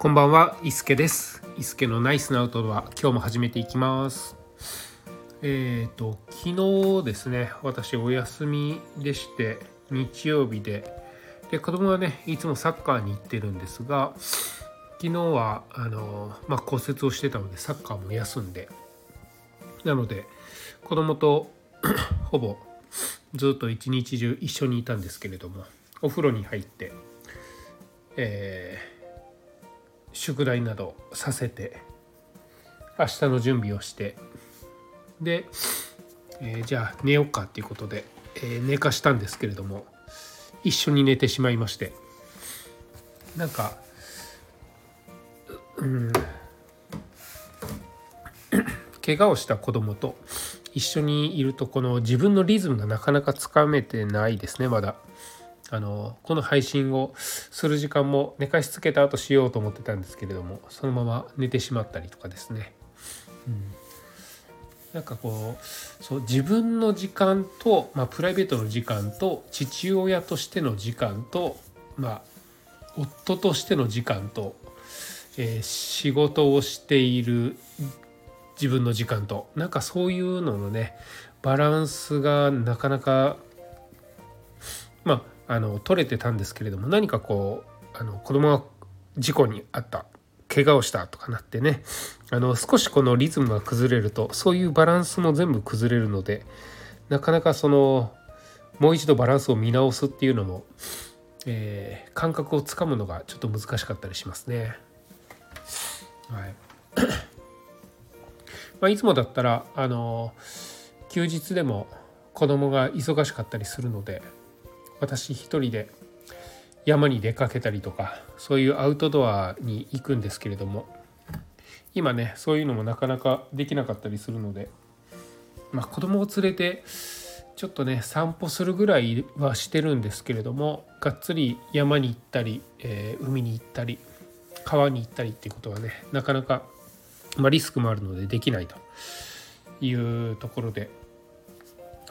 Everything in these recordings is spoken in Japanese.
こんばんは、伊助です。伊助のナイスなアウトドア、今日も始めていきます。えっ、と、昨日ですね、私お休みでして、日曜日で、で、子供はね、いつもサッカーに行ってるんですが、昨日は、あの、まあ、骨折をしてたので、サッカーも休んで、なので、子供と ほぼずっと一日中一緒にいたんですけれども、お風呂に入って、えー宿題などさせて明日の準備をしてで、えーじゃあ寝ようかっていうことで、えー寝かしたんですけれども一緒に寝てしまいましてなんかうん怪我をした子供と一緒にいるとこの自分のリズムがなかなかつかめてないですねまだ。あのこの配信をする時間も寝かしつけた後しようと思ってたんですけれどもそのまま寝てしまったりとかですね、うん、なんかこうそう自分の時間と、まあ、プライベートの時間と父親としての時間と、まあ、夫としての時間と、えー仕事をしている自分の時間となんかそういうののねバランスがなかなかまああの取れてたんですけれども何かこうあの子供が事故に遭った怪我をしたとかなってねあの少しこのリズムが崩れるとそういうバランスも全部崩れるのでなかなかそのもう一度バランスを見直すっていうのも、えー感覚をつかむのがちょっと難しかったりしますね。はい まあ、いつもだったらあの休日でも子供が忙しかったりするので私一人で山に出かけたりとかそういうアウトドアに行くんですけれども今ねそういうのもなかなかできなかったりするのでまあ子供を連れてちょっとね散歩するぐらいはしてるんですけれどもがっつり山に行ったり、えー海に行ったり川に行ったりっていうことはねなかなか、まあ、リスクもあるのでできないというところで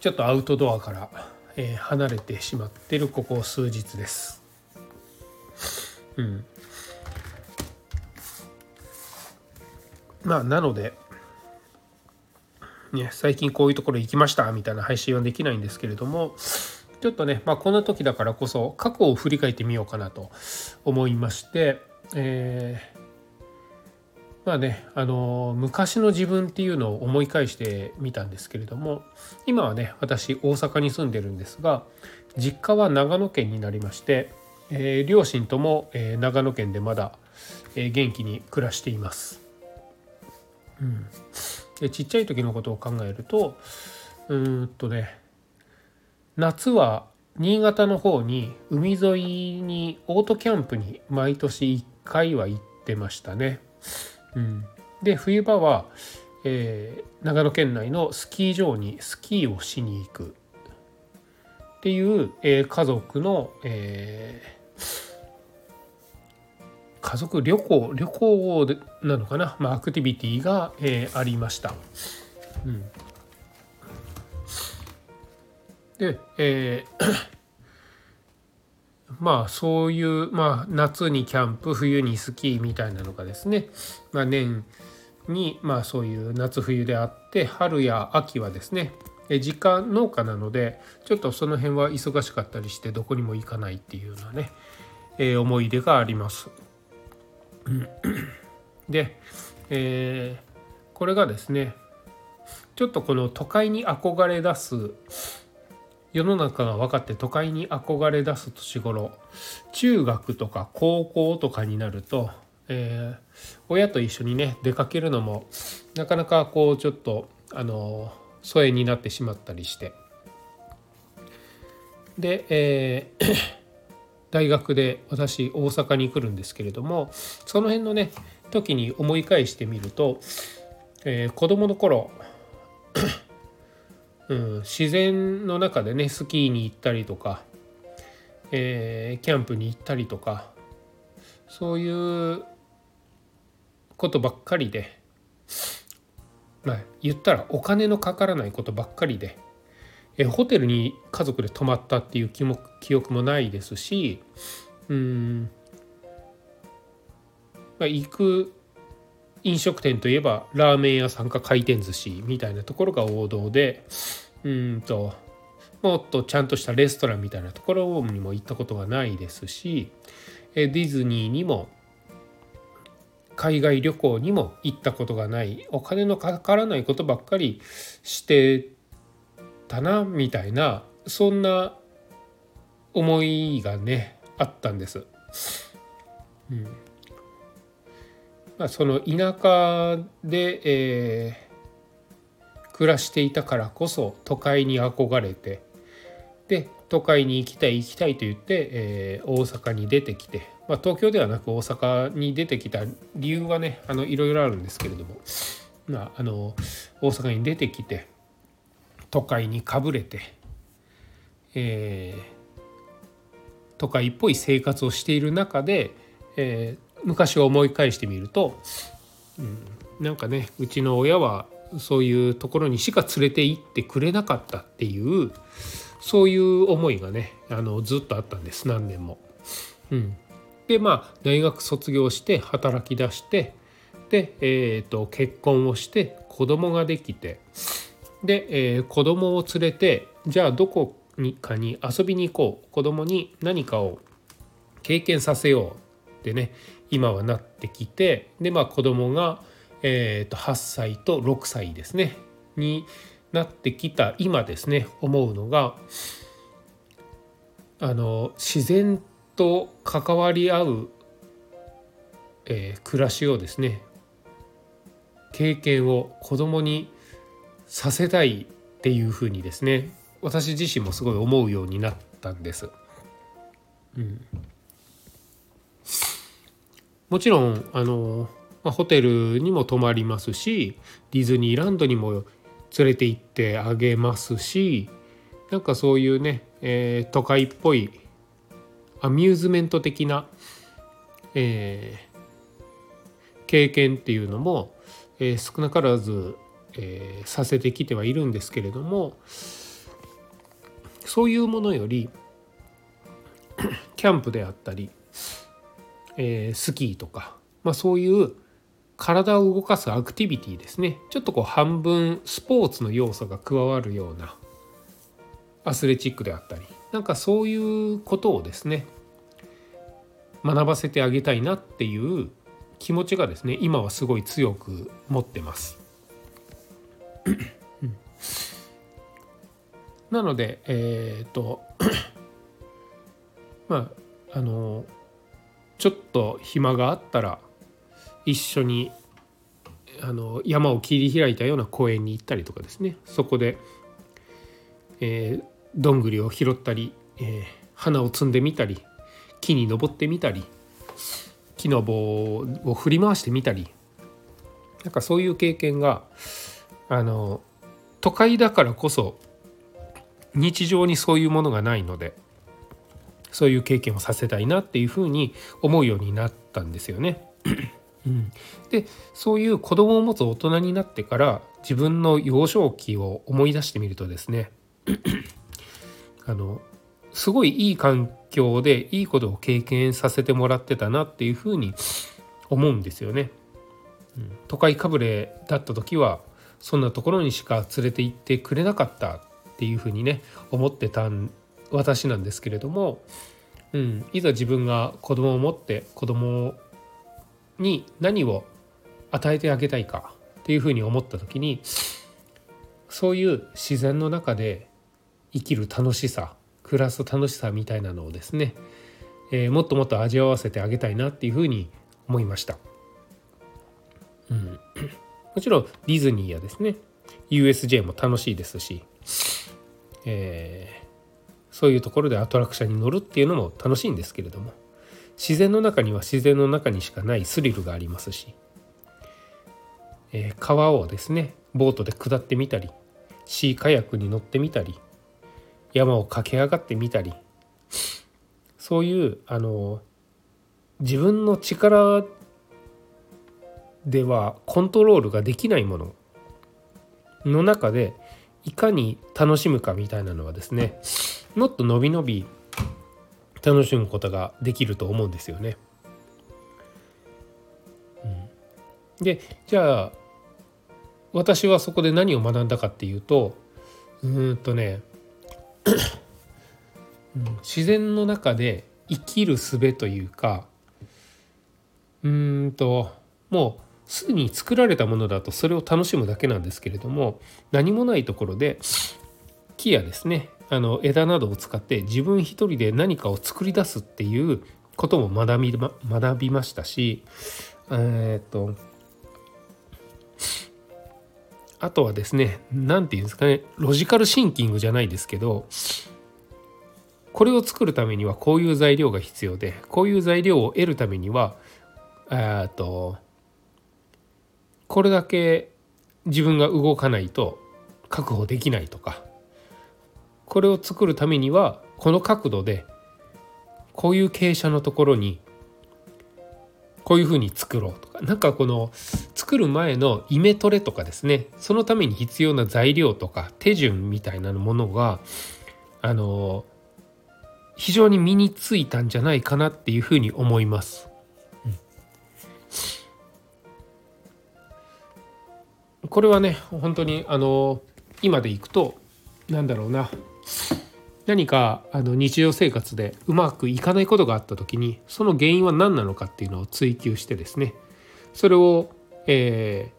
ちょっとアウトドアから、え離れてしまってるここ数日です。うん、まあなので、ね、最近こういうところ行きましたみたいな配信はできないんですけれどもちょっとね、まあ、こんな時だからこそ過去を振り返ってみようかなと思いまして、えーまあねあの昔の自分っていうのを思い返してみたんですけれども今はね私大阪に住んでるんですが実家は長野県になりまして、えー両親とも、えー長野県でまだ、えー元気に暮らしています。うん、でちっちゃい時のことを考えるとうんとね夏は新潟の方に海沿いにオートキャンプに毎年1回は行ってましたね。うん、で冬場は、えー長野県内のスキー場にスキーをしに行く。っていう、えー家族の、えー家族旅行旅行なのかな、まあ、アクティビティが、えーありました。うん、で、えーまあそういう、まあ、夏にキャンプ冬にスキーみたいなのがですね、まあ、年に、まあ、そういう夏冬であって春や秋はですねえ実家農家なのでちょっとその辺は忙しかったりしてどこにも行かないっていうようなね、えー思い出があります。で、えーこれがですねちょっとこの都会に憧れ出す世の中が分かって都会に憧れ出す年頃中学とか高校とかになると、えー親と一緒にね出かけるのもなかなかこうちょっとあの疎遠になってしまったりして。で、えー 大学で私大阪に来るんですけれどもその辺のね時に思い返してみると、えー子供の頃うん、自然の中でねスキーに行ったりとか、えーキャンプに行ったりとかそういうことばっかりでまあ言ったらお金のかからないことばっかりで、えーホテルに家族で泊まったっていう記も記憶もないですしうんままあ、行く飲食店といえばラーメン屋さんか回転寿司みたいなところが王道でうんともっとちゃんとしたレストランみたいなところにも行ったことがないですしディズニーにも海外旅行にも行ったことがないお金のかからないことばっかりしてたなみたいなそんな思いがねあったんです。うん、その田舎で、えー、暮らしていたからこそ都会に憧れてで都会に行きたい行きたいと言って、えー、大阪に出てきて、まあ、東京ではなく大阪に出てきた理由はねあのいろいろあるんですけれども、まあ、あの大阪に出てきて都会にかぶれて、えー、都会っぽい生活をしている中で、えー、昔を思い返してみると、うん、なんかねうちの親はそういうところにしか連れて行ってくれなかったっていうそういう思いがねあのずっとあったんです何年も。うん、でまあ大学卒業して働き出してで、えーと、結婚をして子供ができてで、えー、子供を連れてじゃあどこにかに遊びに行こう子供に何かを経験させようってね今はなってきてでまあ子供がえー、と8歳と6歳ですねになってきた今ですね思うのがあの自然と関わり合う、え、暮らしをですね経験を子供にさせたいっていうふうにですね私自身もすごい思うようになったんです。うん、もちろんあの、まあ、ホテルにも泊まりますしディズニーランドにも連れて行ってあげますしなんかそういうね、えー、都会っぽいアミューズメント的な、えー、経験っていうのも、えー、少なからず、えー、させてきてはいるんですけれどもそういうものよりキャンプであったり、えー、スキーとか、まあ、そういう体を動かすアクティビティですねちょっとこう半分スポーツの要素が加わるようなアスレチックであったりなんかそういうことをですね学ばせてあげたいなっていう気持ちがですね今はすごい強く持ってます。なのでえっ、ー、とまああのちょっと暇があったら一緒にあの山を切り開いたような公園に行ったりとかですね。そこで、えー、どんぐりを拾ったり、えー、花を摘んでみたり木に登ってみたり木の棒を振り回してみたり。なんかそういう経験があの都会だからこそ日常にそういうものがないのでそういう経験をさせたいなっていうふうに思うようになったんですよね。うん、でそういう子供を持つ大人になってから自分の幼少期を思い出してみるとですね あのすごいいい環境でいいことを経験させてもらってたなっていうふうに思うんですよね。うん、都会かぶれだった時はそんなところにしか連れて行ってくれなかったっていうふうにね思ってた私なんですけれども、うん、いざ自分が子供を持って子供に何を与えてあげたいかっていうふうに思った時にそういう自然の中で生きる楽しさ暮らす楽しさみたいなのをですね、えー、もっともっと味わわせてあげたいなっていうふうに思いました。うん、もちろんディズニーやですね USJ も楽しいですし、えー、そういうところでアトラクションに乗るっていうのも楽しいんですけれども自然の中には自然の中にしかないスリルがありますし、えー、川をですねボートで下ってみたりシーカヤックに乗ってみたり山を駆け上がってみたりそういうあの自分の力ではコントロールができないものの中でいかに楽しむかみたいなのはですねもっと伸び伸び楽しむことができると思うんですよね。でじゃあ私はそこで何を学んだかっていうとうんとね 自然の中で生きる術というかうんともうすでに作られたものだとそれを楽しむだけなんですけれども何もないところで木やですねあの枝などを使って自分一人で何かを作り出すっていうことも学び,、ま、学びましたしえー、っとあとはですね何て言うんですかねロジカルシンキングじゃないですけどこれを作るためにはこういう材料が必要でこういう材料を得るためにはえっとこれだけ自分が動かないと確保できないとかこれを作るためにはこの角度でこういう傾斜のところにこういうふうに作ろうとかなんかこの作る前のイメトレとかですねそのために必要な材料とか手順みたいなものがあの非常に身についたんじゃないかなっていうふうに思います。これはね本当にあの今でいくとなんだろうな何かあの日常生活でうまくいかないことがあった時にその原因は何なのかっていうのを追求してですね。それを、え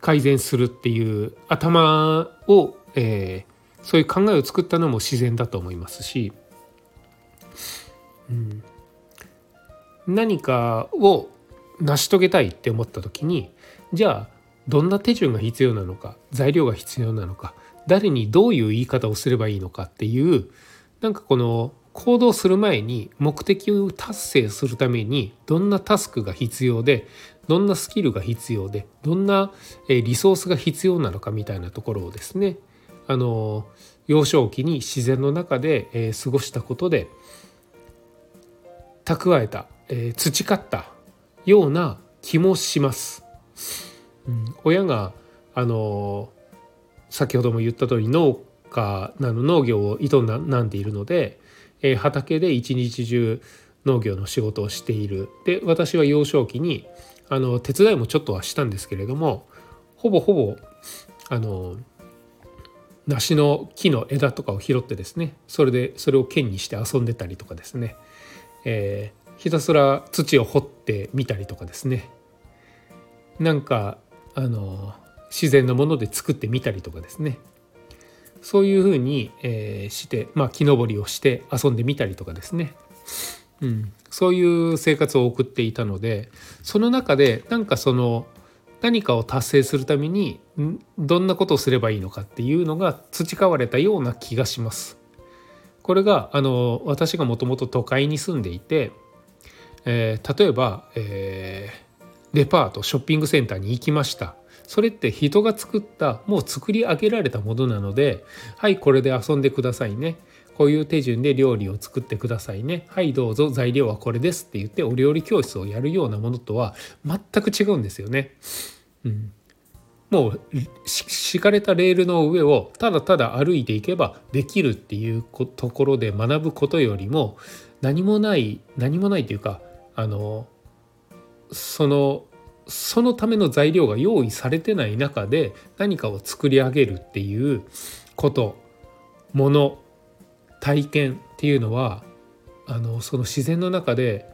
ー、改善するっていう頭を、えー、そういう考えを作ったのも自然だと思いますし、うん、何かを成し遂げたいって思った時にじゃあどんな手順が必要なのか材料が必要なのか誰にどういう言い方をすればいいのかっていうなんかこの行動する前に目的を達成するためにどんなタスクが必要でどんなスキルが必要でどんなリソースが必要なのかみたいなところをですねあの幼少期に自然の中で過ごしたことで蓄えた培ったような気もします。うん、親があの先ほども言った通り農家なの農業を営んでいるので、えー、畑で一日中農業の仕事をしている。で私は幼少期にあの手伝いもちょっとはしたんですけれどもほぼほぼあの梨の木の枝とかを拾ってですねそれでそれを剣にして遊んでたりとかですね、えー、ひたすら土を掘ってみたりとかですね。なんかあの自然のもので作ってみたりとかですね。そういうふうに、え、して、まあ、木登りをして遊んでみたりとかですね、うん、そういう生活を送っていたのでその中でなんかその何かを達成するためにどんなことをすればいいのかっていうのが培われたような気がします。これがあの私がもともと都会に住んでいて、えー、例えば、えー、デパートショッピングセンターに行きました。それって人が作ったもう作り上げられたものなのではいこれで遊んでくださいね。こういう手順で料理を作ってくださいね。はいどうぞ材料はこれですって言ってお料理教室をやるようなものとは全く違うんですよね。うん、もう敷かれたレールの上をただただ歩いていけばできるっていうところで学ぶことよりも何もない何もないというかあのそのそのための材料が用意されてない中で何かを作り上げるっていうこともの体験っていうのはあのその自然の中で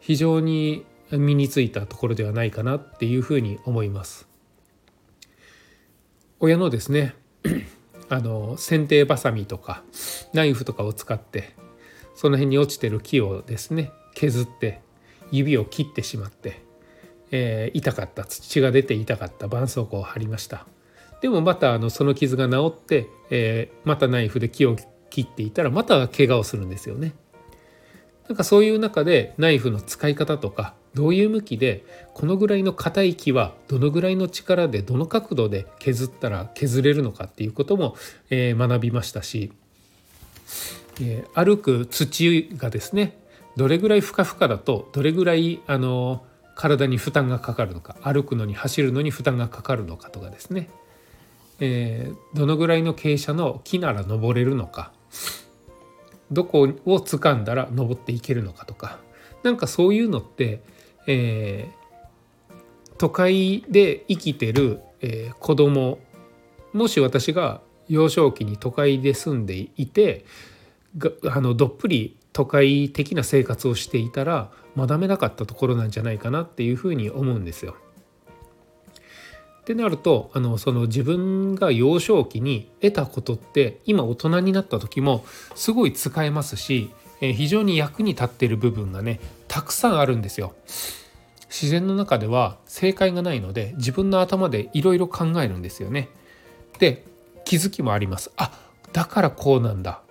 非常に身についたところではないかなっていうふうに思います。親のですねあの剪定ばさみとかナイフとかを使ってその辺に落ちてる木をですね削って指を切ってしまってえー、痛かった土が出て痛かった絆創膏を貼りました。でもまたあのその傷が治って、えー、またナイフで木を切っていたらまた怪我をするんですよね。なんかそういう中でナイフの使い方とかどういう向きでこのぐらいの硬い木はどのぐらいの力でどの角度で削ったら削れるのかっていうことも、えー、学びましたし、えー、歩く土がですねどれぐらいふかふかだとどれぐらいあのー体に負担がかかるのか歩くのに走るのに負担がかかるのかとかですね、えー、どのぐらいの傾斜の木なら登れるのか。どこを掴んだら登っていけるのかとか。なんかそういうのって、えー、都会で生きてる、えー、子供もし私が幼少期に都会で住んでいてあのどっぷり都会的な生活をしていたら学べなかったところなんじゃないかなっていうふうに思うんですよ。ってなるとあのその自分が幼少期に得たことって今大人になった時もすごい使えますし、え、非常に役に立ってる部分がねたくさんあるんですよ。自然の中では正解がないので自分の頭でいろいろ考えるんですよね。で気づきもあります。あだからこうなんだ。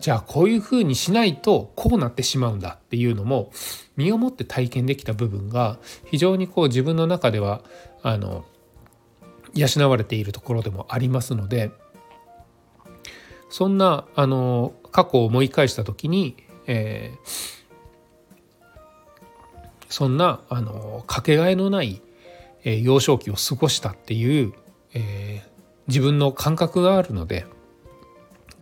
じゃあこういうふうにしないとこうなってしまうんだっていうのも身をもって体験できた部分が非常にこう自分の中ではあの養われているところでもありますのでそんなあの過去を思い返した時に、えー、そんなあのかけがえのない、えー、幼少期を過ごしたっていう、えー、自分の感覚があるので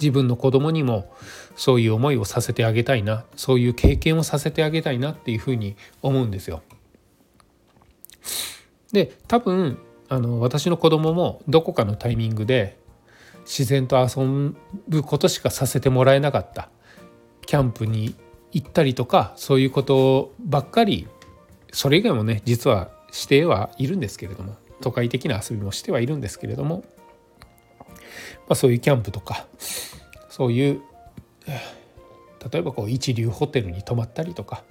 自分の子供にもそういう思いをさせてあげたいなそういう経験をさせてあげたいなっていうふうに思うんですよ。で多分あの私の子供もどこかのタイミングで自然と遊ぶことしかさせてもらえなかったキャンプに行ったりとかそういうことばっかりそれ以外もね実はしてはいるんですけれども都会的な遊びもしてはいるんですけれども、あ、そういうキャンプとかそういう例えばこう一流ホテルに泊まったりとか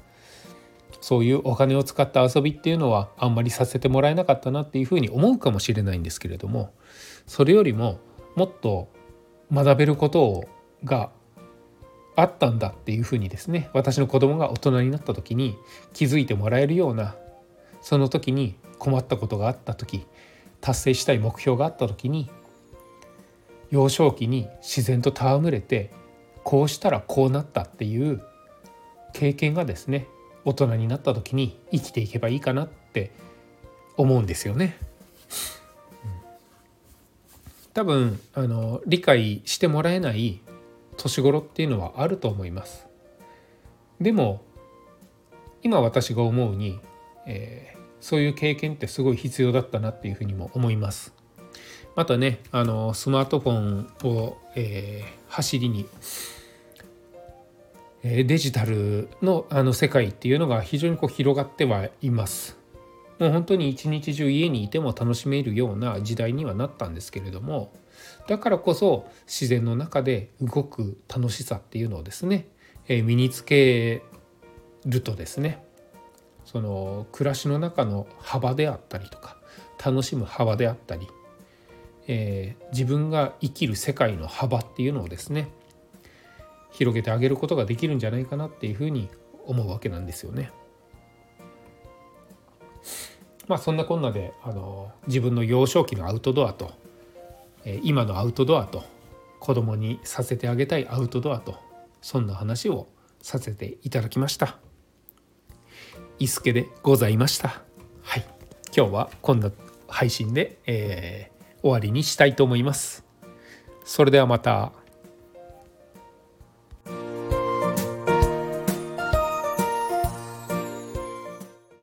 そういうお金を使った遊びっていうのはあんまりさせてもらえなかったなっていうふうに思うかもしれないんですけれどもそれよりももっと学べることがあったんだっていうふうにですね私の子供が大人になった時に気づいてもらえるようなその時に困ったことがあった時達成したい目標があった時に幼少期に自然と戯れてこうしたらこうなったっていう経験がですね大人になった時に生きていけばいいかなって思うんですよね。多分あの理解してもらえない年頃っていうのはあると思います。でも今私が思うに、えー、そういう経験ってすごい必要だったなっていうふうにも思います。またねあのスマートフォンを、えー、走りにデジタルのあの世界っていうのが非常にこう広がってはいます。もう本当に一日中家にいても楽しめるような時代にはなったんですけれどもだからこそ自然の中で動く楽しさっていうのをですね、え身につけるとですねその暮らしの中の幅であったりとか楽しむ幅であったり、えー、自分が生きる世界の幅っていうのをですね広げてあげることができるんじゃないかなっていうふうに思うわけなんですよね。まあそんなこんなであの自分の幼少期のアウトドアと、え今のアウトドアと子供にさせてあげたいアウトドアとそんな話をさせていただきました。伊助でございました。はい。今日はこんな配信で、えー、終わりにしたいと思います。それではまた。